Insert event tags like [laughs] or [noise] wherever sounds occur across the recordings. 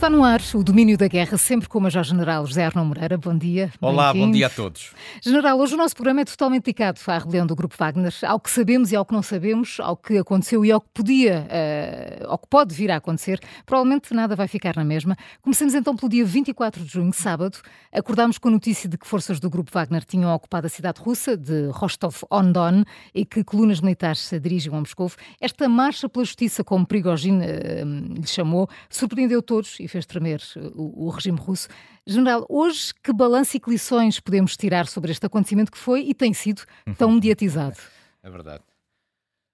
Está no ar o domínio da guerra, sempre com o Major-General José Arnão Moreira. Bom dia. Olá, bom dia a todos. General, hoje o nosso programa é totalmente dedicado à rebelião do Grupo Wagner, ao que sabemos e ao que não sabemos, ao que aconteceu e ao que podia, uh, ao que pode vir a acontecer. Provavelmente nada vai ficar na mesma. Comecemos então pelo dia 24 de junho, sábado. Acordámos com a notícia de que forças do Grupo Wagner tinham ocupado a cidade russa de Rostov-on-Don e que colunas militares se dirigiam a Moscou. Esta marcha pela justiça, como Prigogine uh, lhe chamou, surpreendeu todos e fez tremer o, o regime russo. General, hoje que balanço e que lições podemos tirar sobre este acontecimento que foi e tem sido tão [laughs] mediatizado? É verdade.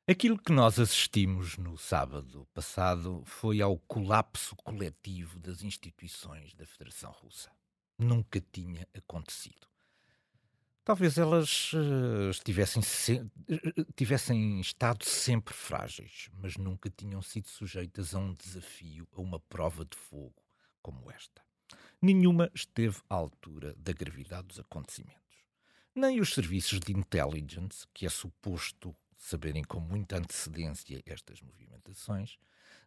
Aquilo que nós assistimos no sábado passado foi ao colapso coletivo das instituições da Federação Russa. Nunca tinha acontecido. Talvez elas uh, se... tivessem estado sempre frágeis, mas nunca tinham sido sujeitas a um desafio, a uma prova de fogo como esta. Nenhuma esteve à altura da gravidade dos acontecimentos. Nem os serviços de intelligence, que é suposto saberem com muita antecedência estas movimentações,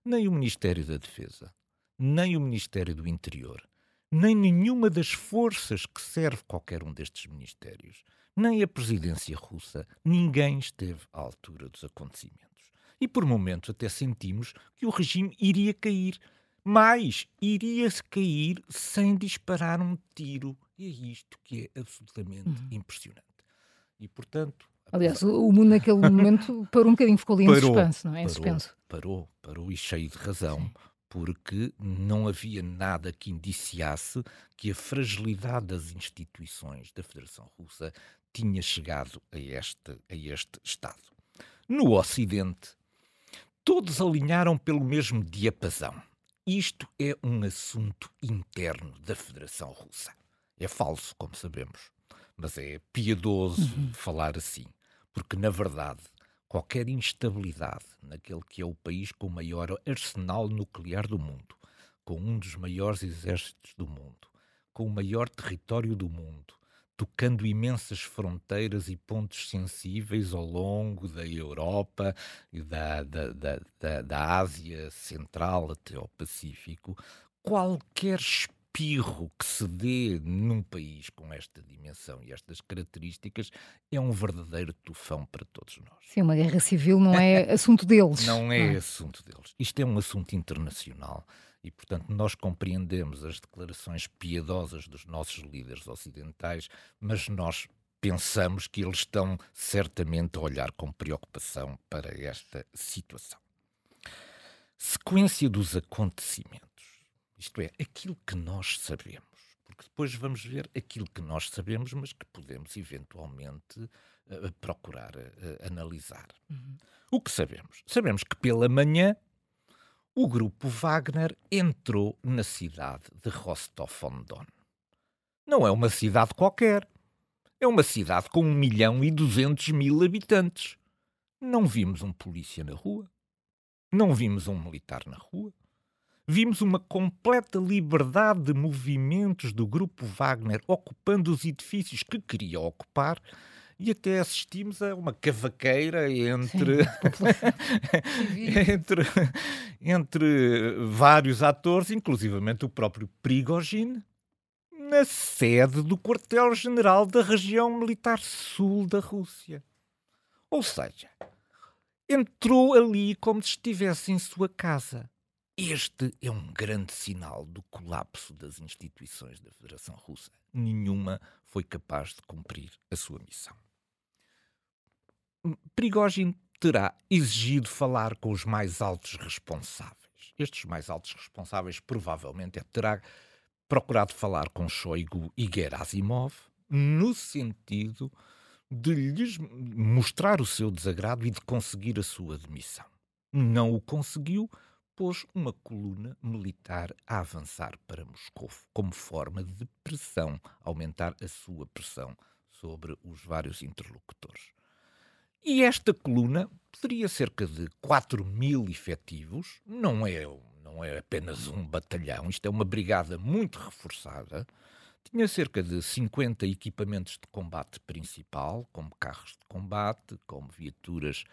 nem o Ministério da Defesa, nem o Ministério do Interior, nem nenhuma das forças que serve qualquer um destes ministérios, nem a presidência russa, ninguém esteve à altura dos acontecimentos. E por momentos até sentimos que o regime iria cair, mas iria-se cair sem disparar um tiro. E é isto que é absolutamente uhum. impressionante. E, portanto... Aliás, o mundo naquele momento parou um bocadinho, ficou ali em parou, suspense, não é? Em parou, suspenso. Parou, parou e cheio de razão. Sim. Porque não havia nada que indiciasse que a fragilidade das instituições da Federação Russa tinha chegado a este, a este estado. No Ocidente, todos alinharam pelo mesmo diapasão isto é um assunto interno da Federação Russa. É falso, como sabemos, mas é piedoso uhum. falar assim, porque na verdade qualquer instabilidade naquele que é o país com o maior arsenal nuclear do mundo, com um dos maiores exércitos do mundo, com o maior território do mundo, tocando imensas fronteiras e pontos sensíveis ao longo da Europa e da, da, da, da, da Ásia Central até ao Pacífico, qualquer espirro que se dê num país com esta dimensão e estas características é um verdadeiro tufão para todos nós. Sim, uma guerra civil não é [laughs] assunto deles. Não é, não é assunto deles. Isto é um assunto internacional e, portanto, nós compreendemos as declarações piedosas dos nossos líderes ocidentais, mas nós pensamos que eles estão certamente a olhar com preocupação para esta situação. Sequência dos acontecimentos. Isto é, aquilo que nós sabemos. Porque depois vamos ver aquilo que nós sabemos, mas que podemos eventualmente uh, procurar uh, analisar. Uhum. O que sabemos? Sabemos que pela manhã o grupo Wagner entrou na cidade de Rostov-on-Don. Não é uma cidade qualquer. É uma cidade com 1 milhão e 200 mil habitantes. Não vimos um polícia na rua. Não vimos um militar na rua. Vimos uma completa liberdade de movimentos do grupo Wagner ocupando os edifícios que queria ocupar e até assistimos a uma cavaqueira entre, [laughs] entre, entre vários atores, inclusivamente o próprio Prigogine, na sede do quartel-general da região militar sul da Rússia. Ou seja, entrou ali como se estivesse em sua casa. Este é um grande sinal do colapso das instituições da Federação Russa. Nenhuma foi capaz de cumprir a sua missão. Prigogine terá exigido falar com os mais altos responsáveis. Estes mais altos responsáveis provavelmente é, terá procurado falar com Shoigu e Gerasimov no sentido de lhes mostrar o seu desagrado e de conseguir a sua demissão. Não o conseguiu, pôs uma coluna militar a avançar para Moscou como forma de pressão, aumentar a sua pressão sobre os vários interlocutores. E esta coluna teria cerca de 4 mil efetivos, não é, não é apenas um batalhão, isto é uma brigada muito reforçada. Tinha cerca de 50 equipamentos de combate principal, como carros de combate, como viaturas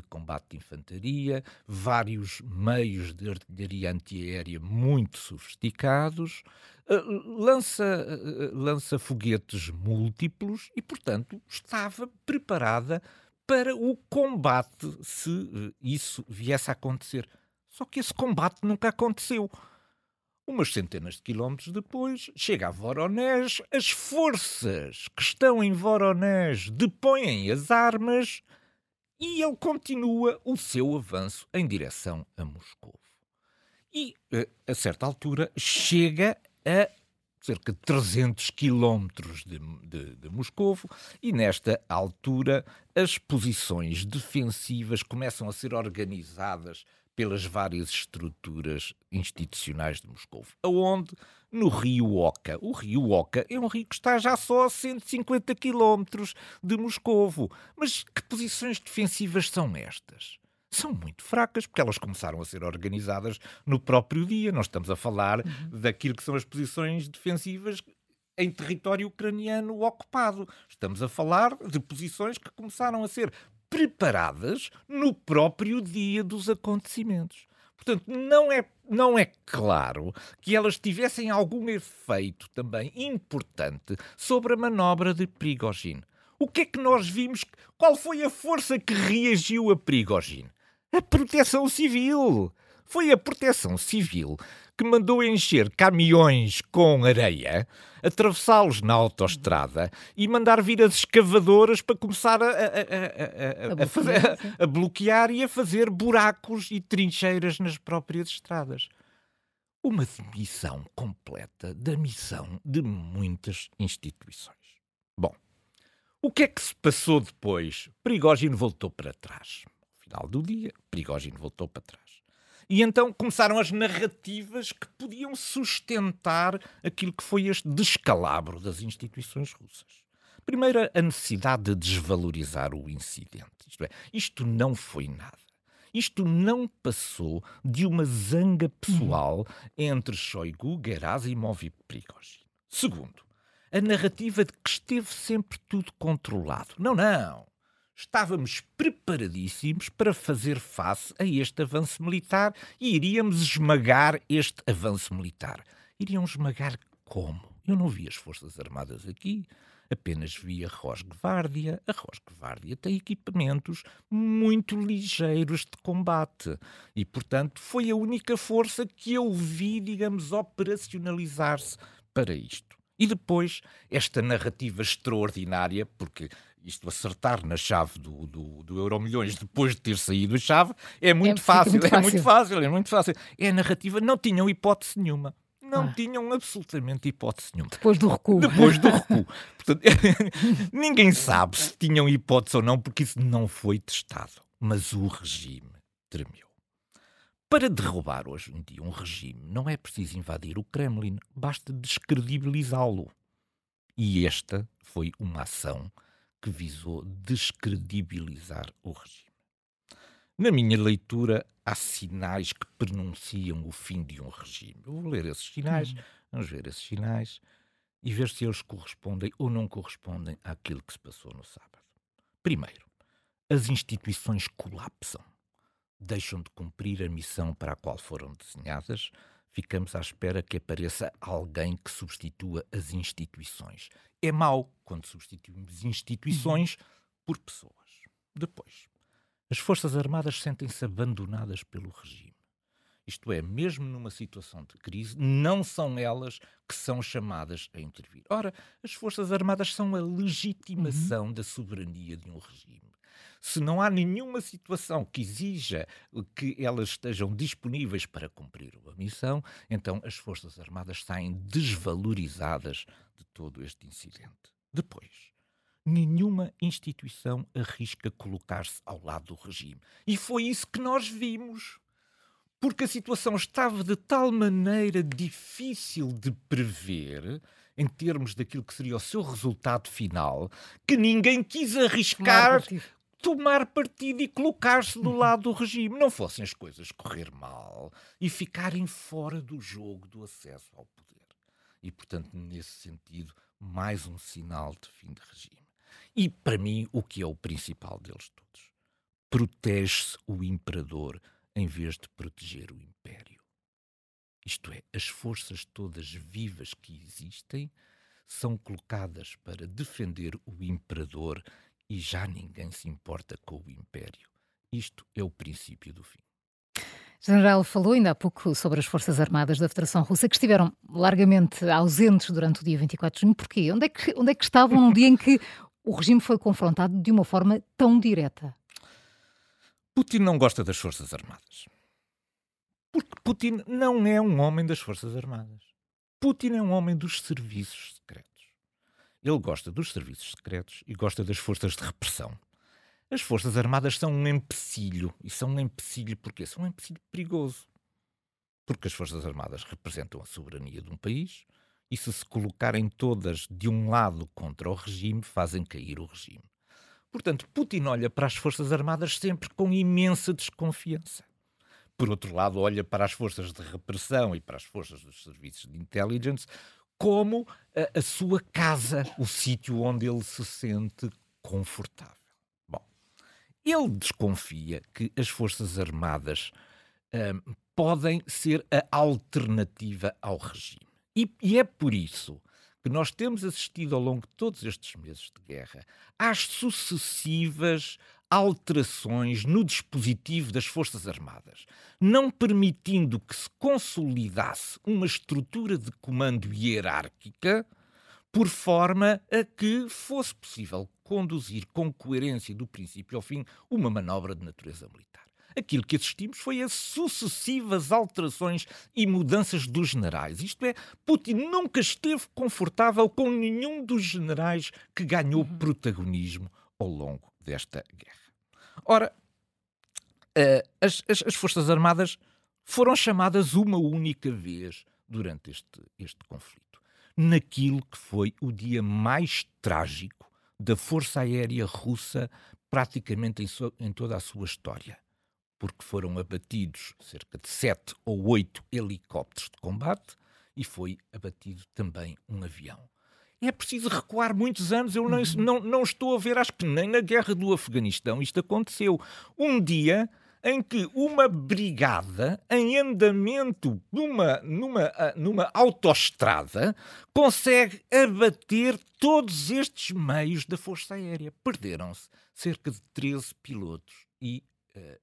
de combate de infantaria, vários meios de artilharia antiaérea muito sofisticados, eh, lança, eh, lança foguetes múltiplos e, portanto, estava preparada para o combate se eh, isso viesse a acontecer. Só que esse combate nunca aconteceu. Umas centenas de quilómetros depois, chega a Voronezh, as forças que estão em Voronezh depõem as armas e ele continua o seu avanço em direção a Moscou. E, eh, a certa altura, chega a cerca de 300 quilómetros de, de, de Moscovo e, nesta altura, as posições defensivas começam a ser organizadas pelas várias estruturas institucionais de Moscou, aonde no rio Oca. O rio Oca é um rio que está já só a 150 quilómetros de Moscovo. Mas que posições defensivas são estas? São muito fracas, porque elas começaram a ser organizadas no próprio dia. Nós estamos a falar uhum. daquilo que são as posições defensivas em território ucraniano ocupado. Estamos a falar de posições que começaram a ser preparadas no próprio dia dos acontecimentos. Portanto, não é, não é claro que elas tivessem algum efeito também importante sobre a manobra de Prigogine. O que é que nós vimos? Qual foi a força que reagiu a Prigogine? A proteção civil. Foi a proteção civil que mandou encher caminhões com areia, atravessá-los na autoestrada e mandar vir as escavadoras para começar a, a, a, a, fazer, a bloquear e a fazer buracos e trincheiras nas próprias estradas. Uma demissão completa da missão de muitas instituições. Bom, o que é que se passou depois? Prigogine voltou para trás. No final do dia, Prigogine voltou para trás. E então começaram as narrativas que podiam sustentar aquilo que foi este descalabro das instituições russas. Primeiro, a necessidade de desvalorizar o incidente. Isto é, isto não foi nada. Isto não passou de uma zanga pessoal entre Shoigu, Gerasimov e Prigozhin. Segundo, a narrativa de que esteve sempre tudo controlado. Não, não estávamos preparadíssimos para fazer face a este avanço militar e iríamos esmagar este avanço militar. Iriam esmagar como? Eu não vi as Forças Armadas aqui, apenas vi a Rosgvárdia. A Rosgvárdia tem equipamentos muito ligeiros de combate e, portanto, foi a única força que eu vi, digamos, operacionalizar-se para isto. E depois, esta narrativa extraordinária, porque isto acertar na chave do, do, do Euro Milhões depois de ter saído a chave é muito, é, fácil, muito [laughs] fácil, é muito fácil, é muito fácil. É a narrativa, não tinham hipótese nenhuma. Não ah. tinham absolutamente hipótese nenhuma. Depois do recuo. Depois do recuo. [laughs] Portanto, [laughs] ninguém sabe se tinham hipótese ou não, porque isso não foi testado. Mas o regime tremeu. Para derrubar hoje em dia um regime, não é preciso invadir o Kremlin, basta descredibilizá-lo. E esta foi uma ação que visou descredibilizar o regime. Na minha leitura, há sinais que pronunciam o fim de um regime. Eu vou ler esses sinais, uhum. vamos ver esses sinais e ver se eles correspondem ou não correspondem àquilo que se passou no sábado. Primeiro, as instituições colapsam, deixam de cumprir a missão para a qual foram desenhadas, ficamos à espera que apareça alguém que substitua as instituições. É mau quando substituímos instituições por pessoas. Depois, as Forças Armadas sentem-se abandonadas pelo regime. Isto é, mesmo numa situação de crise, não são elas que são chamadas a intervir. Ora, as Forças Armadas são a legitimação uhum. da soberania de um regime se não há nenhuma situação que exija que elas estejam disponíveis para cumprir a missão, então as Forças Armadas saem desvalorizadas de todo este incidente. Depois, nenhuma instituição arrisca colocar-se ao lado do regime. E foi isso que nós vimos. Porque a situação estava de tal maneira difícil de prever, em termos daquilo que seria o seu resultado final, que ninguém quis arriscar tomar partido e colocar-se do lado do regime. Não fossem as coisas correr mal e ficarem fora do jogo do acesso ao poder. E, portanto, nesse sentido, mais um sinal de fim de regime. E, para mim, o que é o principal deles todos? protege-se o imperador em vez de proteger o império. Isto é, as forças todas vivas que existem são colocadas para defender o imperador e já ninguém se importa com o império. Isto é o princípio do fim. General falou ainda há pouco sobre as Forças Armadas da Federação Russa que estiveram largamente ausentes durante o dia 24 de junho. Porquê? Onde é que, onde é que estavam no dia em que o regime foi confrontado de uma forma tão direta? Putin não gosta das Forças Armadas. Porque Putin não é um homem das Forças Armadas. Putin é um homem dos serviços secretos. Ele gosta dos serviços secretos e gosta das forças de repressão. As Forças Armadas são um empecilho. E são um empecilho porquê? São um empecilho perigoso. Porque as Forças Armadas representam a soberania de um país e se se colocarem todas de um lado contra o regime, fazem cair o regime. Portanto, Putin olha para as Forças Armadas sempre com imensa desconfiança. Por outro lado, olha para as forças de repressão e para as forças dos serviços de intelligence como a, a sua casa, o sítio onde ele se sente confortável. Bom, ele desconfia que as Forças Armadas hum, podem ser a alternativa ao regime. E, e é por isso que nós temos assistido ao longo de todos estes meses de guerra às sucessivas alterações no dispositivo das Forças Armadas, não permitindo que se consolidasse uma estrutura de comando hierárquica por forma a que fosse possível conduzir com coerência do princípio ao fim uma manobra de natureza militar. Aquilo que assistimos foi a sucessivas alterações e mudanças dos generais. Isto é, Putin nunca esteve confortável com nenhum dos generais que ganhou uhum. protagonismo ao longo desta guerra. Ora, uh, as, as, as, Forças Armadas foram chamadas uma única vez durante este, este conflito, naquilo que foi o dia mais trágico da Força Aérea Russa, praticamente em, so, em toda a sua história porque foram abatidos cerca de sete ou oito helicópteros de combate e foi abatido também um avião. É preciso recuar muitos anos, eu não, uhum. não, não estou a ver, acho que nem na guerra do Afeganistão isto aconteceu. Um dia em que uma brigada em andamento numa, numa, ah, numa autoestrada consegue abater todos estes meios da Força Aérea. Perderam-se cerca de 13 pilotos e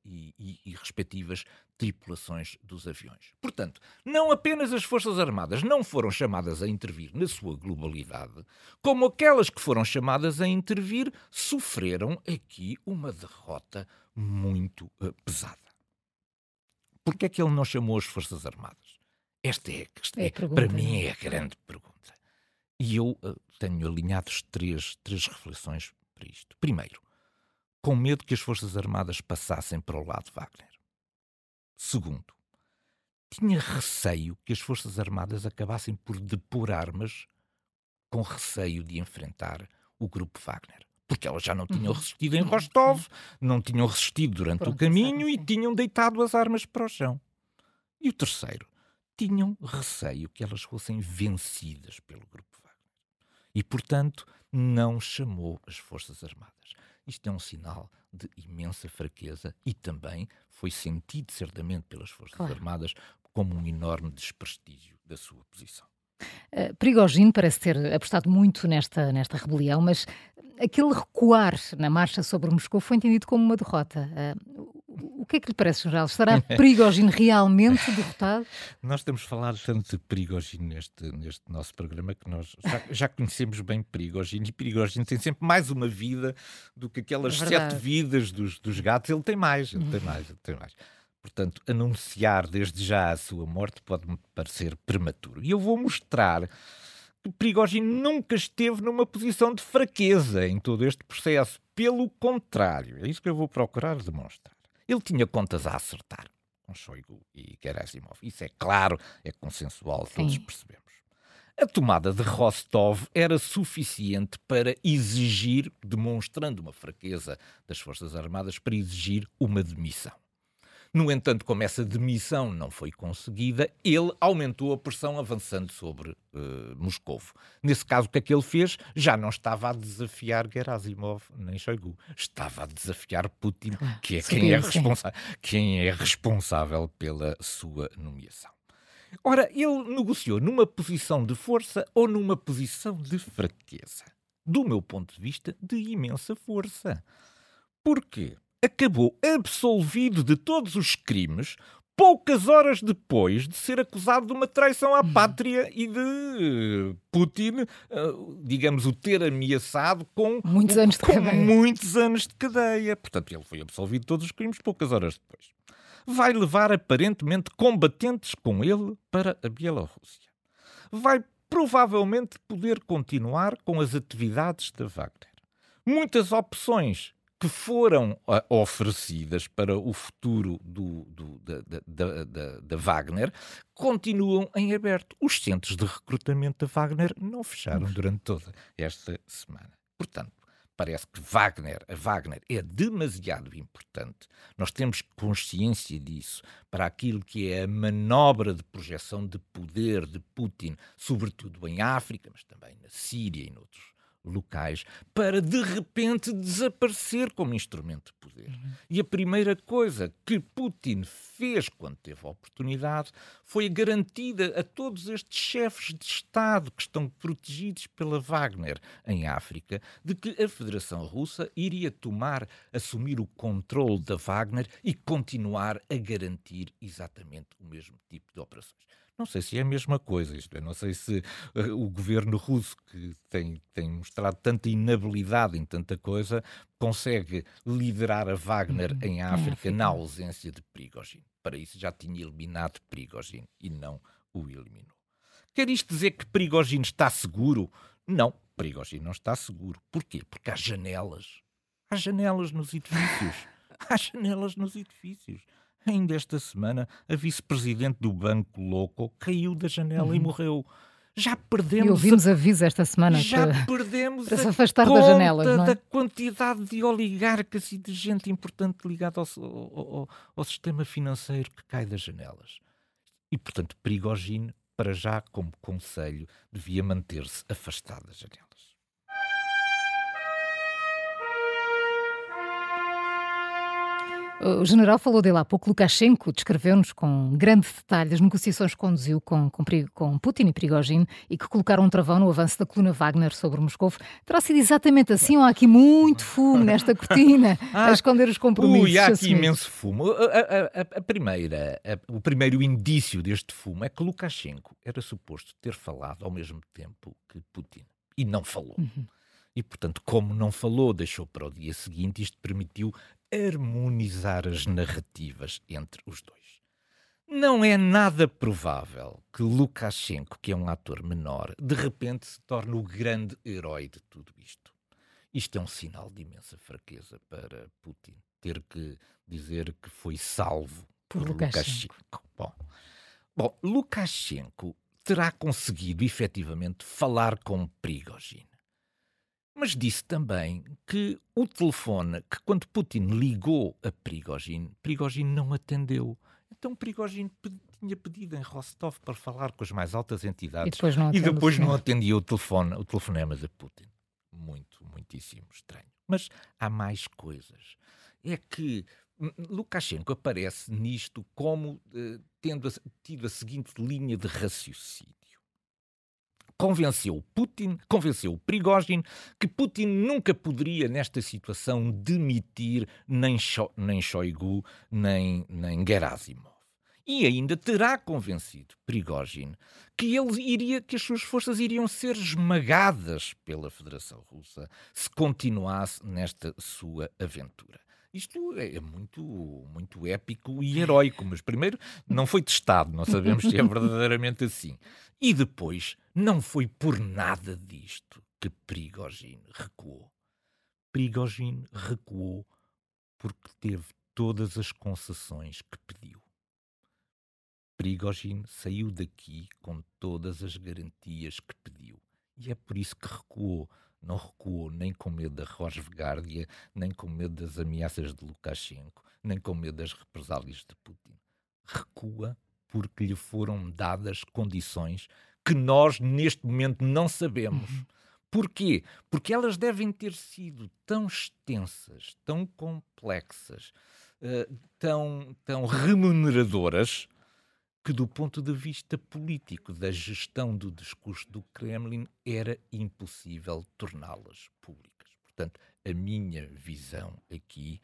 e, e, e, respectivas tripulações dos aviões. Portanto, não apenas as Forças Armadas não foram chamadas a intervir na sua globalidade, como aquelas que foram chamadas a intervir sofreram aqui uma derrota muito uh, pesada. Porquê é que ele não chamou as Forças Armadas? Esta é, é, é para mim, é? é a grande pergunta. E eu uh, tenho alinhados três, três reflexões para isto. Primeiro, com medo que as Forças Armadas passassem para o lado Wagner. Segundo, tinha receio que as Forças Armadas acabassem por depor armas com receio de enfrentar o grupo Wagner. Porque elas já não tinham uhum. resistido em Rostov, não tinham resistido durante Pronto, o caminho e tinham deitado as armas para o chão. E o terceiro, tinham receio que elas fossem vencidas pelo grupo Wagner. E, portanto, não chamou as Forças Armadas. Isto é um sinal de imensa fraqueza e também foi sentido certamente pelas Forças claro. Armadas como um enorme desprestígio da sua posição. Uh, Prigogine parece ter apostado muito nesta, nesta rebelião, mas aquele recuar na marcha sobre Moscou foi entendido como uma derrota. Uh, o que é que lhe parece, General? Estará Prigogine realmente derrotado? [laughs] Nós temos falado tanto de Prigogine neste, neste nosso programa que nós já, já conhecemos bem Prigogine e Prigogine tem sempre mais uma vida do que aquelas é sete vidas dos, dos gatos. Ele tem mais, ele tem mais, ele tem mais. Portanto, anunciar desde já a sua morte pode-me parecer prematuro. E eu vou mostrar que Prigogine nunca esteve numa posição de fraqueza em todo este processo. Pelo contrário, é isso que eu vou procurar demonstrar. Ele tinha contas a acertar com Shoigu e Gerasimov. Isso é claro, é consensual, Sim. todos percebemos. A tomada de Rostov era suficiente para exigir, demonstrando uma fraqueza das Forças Armadas, para exigir uma demissão. No entanto, como essa demissão não foi conseguida, ele aumentou a pressão avançando sobre uh, Moscovo. Nesse caso, o que é que ele fez? Já não estava a desafiar Gerasimov nem Shoigu, estava a desafiar Putin, que é quem é, responsa quem é responsável pela sua nomeação. Ora, ele negociou numa posição de força ou numa posição de fraqueza? Do meu ponto de vista, de imensa força. Porquê? Acabou absolvido de todos os crimes poucas horas depois de ser acusado de uma traição à pátria e de Putin, eh, digamos, o ter ameaçado com muitos anos de cadeia. Muitos anos de cadeia. Portanto, ele foi absolvido de todos os crimes poucas horas depois vai levar aparentemente combatentes com ele para a Bielorrússia. Vai provavelmente poder continuar com as atividades da Wagner. Muitas opções que foram uh, oferecidas para o futuro do, do, da, da, da, da, Wagner continuam em aberto. Os centros de recrutamento da Wagner não fecharam durante toda esta semana. Portanto, parece que Wagner, a Wagner é demasiado importante. Nós temos consciência disso para aquilo que é a manobra de projeção de poder de Putin, sobretudo em África, mas também na Síria e noutros locais para de repente desaparecer como instrumento de poder. Uhum. E a primeira coisa que Putin fez quando teve a oportunidade foi garantida a todos estes chefes de Estado que estão protegidos pela Wagner em África de que a Federação Russa iria tomar, assumir o controle da Wagner e continuar a garantir exatamente o mesmo tipo de operações. Não sei se é a mesma coisa, isto é, não sei se uh, o governo russo, que tem, tem mostrado tanta inabilidade em tanta coisa, consegue liderar a Wagner uhum. em África na ausência de Prigozhin. Para isso já tinha eliminado Prigozhin e não o eliminou. Quer isto dizer que Prigozhin está seguro? Não, Prigozhin não está seguro. Porquê? Porque há janelas. Há janelas nos edifícios. [laughs] há janelas nos edifícios. Ainda esta semana, a vice-presidente do Banco Louco caiu da janela uhum. e morreu. Já perdemos. E ouvimos a... aviso esta semana já que... perdemos para se afastar das janelas. Não é? da quantidade de oligarcas e de gente importante ligada ao, ao, ao, sistema financeiro que cai das janelas. E, portanto, Prigogine, para já, como conselho, devia manter-se afastado das janelas. O general falou dele há pouco, Lukashenko descreveu-nos com grande detalhe as negociações que conduziu com, com, com, Putin e Prigozhin e que colocaram um travão no avanço da coluna Wagner sobre Moscou. Terá sido exatamente assim ou há aqui muito fumo nesta cortina [laughs] ah, a esconder os compromissos? Ui, há aqui imenso fumo. A, a, a, a primeira, o primeiro indício deste fumo é que Lukashenko era suposto ter falado ao mesmo tempo que Putin e não falou. Uhum. E, portanto, como não falou, deixou para o dia seguinte, isto permitiu harmonizar as narrativas entre os dois. Não é nada provável que Lukashenko, que é um ator menor, de repente se torne o grande herói de tudo isto. Isto é um sinal de imensa fraqueza para Putin, ter que dizer que foi salvo por, por Lukashenko. Lukashenko. Bom, bom, Lukashenko terá conseguido efetivamente falar com Prigozhin. Mas disse também que o telefone, que quando Putin ligou a Prigogine, Prigogine não atendeu. Então Prigogine tinha pedido em Rostov para falar com as mais altas entidades e depois não, e depois não atendia o, telefone, o telefonema de Putin. Muito, muitíssimo estranho. Mas há mais coisas. É que Lukashenko aparece nisto como eh, tendo tido a seguinte linha de raciocínio convenceu Putin, convenceu Prigozhin que Putin nunca poderia, nesta situação, demitir nem, Sho nem Shoigu, nem, nem Gerasimov. E ainda terá convencido Prigozhin que ele iria, que as suas forças iriam ser esmagadas pela Federação Russa se continuasse nesta sua aventura. Isto é, é muito, muito épico e [laughs] heróico, mas primeiro não foi testado, não sabemos se é [laughs] verdadeiramente assim. E depois, não foi por nada disto que Prigogine recuou. Prigogine recuou porque teve todas as concessões que pediu. Prigogine saiu daqui com todas as garantias que pediu. E é por isso que recuou não recuou nem com medo da Rosvegárdia, nem com medo das ameaças de Lukashenko. nem com medo das represálias de Putin. Recua porque lhe foram dadas condições que nós, neste momento, não sabemos. Uhum. Porquê? Porque elas devem ter sido tão extensas, tão complexas, uh, tão, tão remuneradoras, que, do ponto de vista político da gestão do discurso do Kremlin, era impossível torná-las públicas. Portanto, a minha visão aqui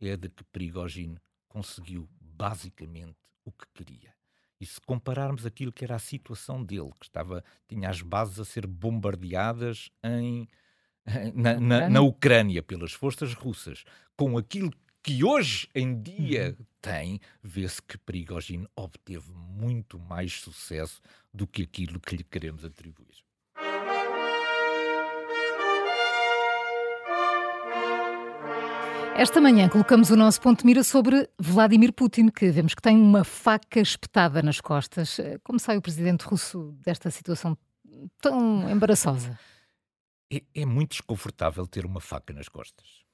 é de que Prigogine conseguiu basicamente o que queria. E se compararmos aquilo que era a situação dele, que estava, tinha as bases a ser bombardeadas em, na, na, na Ucrânia pelas forças russas, com aquilo que hoje em dia uhum. tem, vê-se que Prigogine obteve muito mais sucesso do que aquilo que lhe queremos atribuir. Esta manhã colocamos o nosso ponto de mira sobre Vladimir Putin, que vemos que tem uma faca espetada nas costas. Como sai o presidente russo desta situação tão embaraçosa? É, é muito desconfortável ter uma faca nas costas.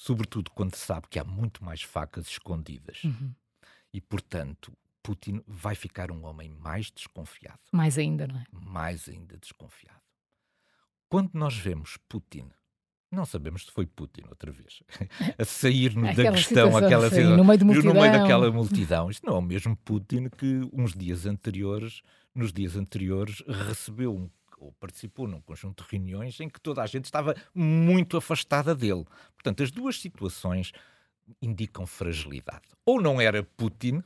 Sobretudo quando sabe que há muito mais facas escondidas. Uhum. E, portanto, Putin vai ficar um homem mais desconfiado. Mais ainda, não é? Mais ainda desconfiado. Quando nós vemos Putin não sabemos se foi Putin outra vez. [laughs] a sair-nos [laughs] da questão, aquela situação, no meio, no meio daquela multidão. Isto não é o mesmo Putin que uns dias anteriores, nos dias anteriores, recebeu um, ou participou num conjunto de reuniões em que toda a gente estava muito afastada dele. Portanto, as duas situações indicam fragilidade. Ou não era Putin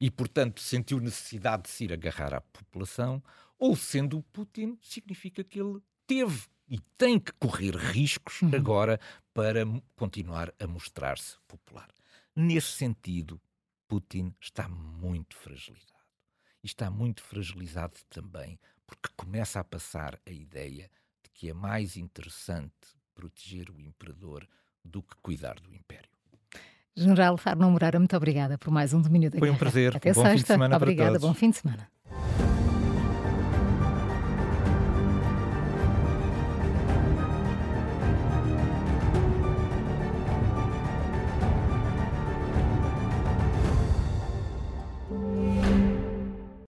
e, portanto, sentiu necessidade de se ir agarrar à população, ou sendo Putin, significa que ele teve e tem que correr riscos uhum. agora para continuar a mostrar-se popular. Nesse sentido, Putin está muito fragilizado. E está muito fragilizado também porque começa a passar a ideia de que é mais interessante proteger o imperador do que cuidar do império. General Arno Moreira, muito obrigada por mais um domínio da Foi Guerra. um prazer. Até bom sexta. Fim de semana obrigada, bom fim de semana.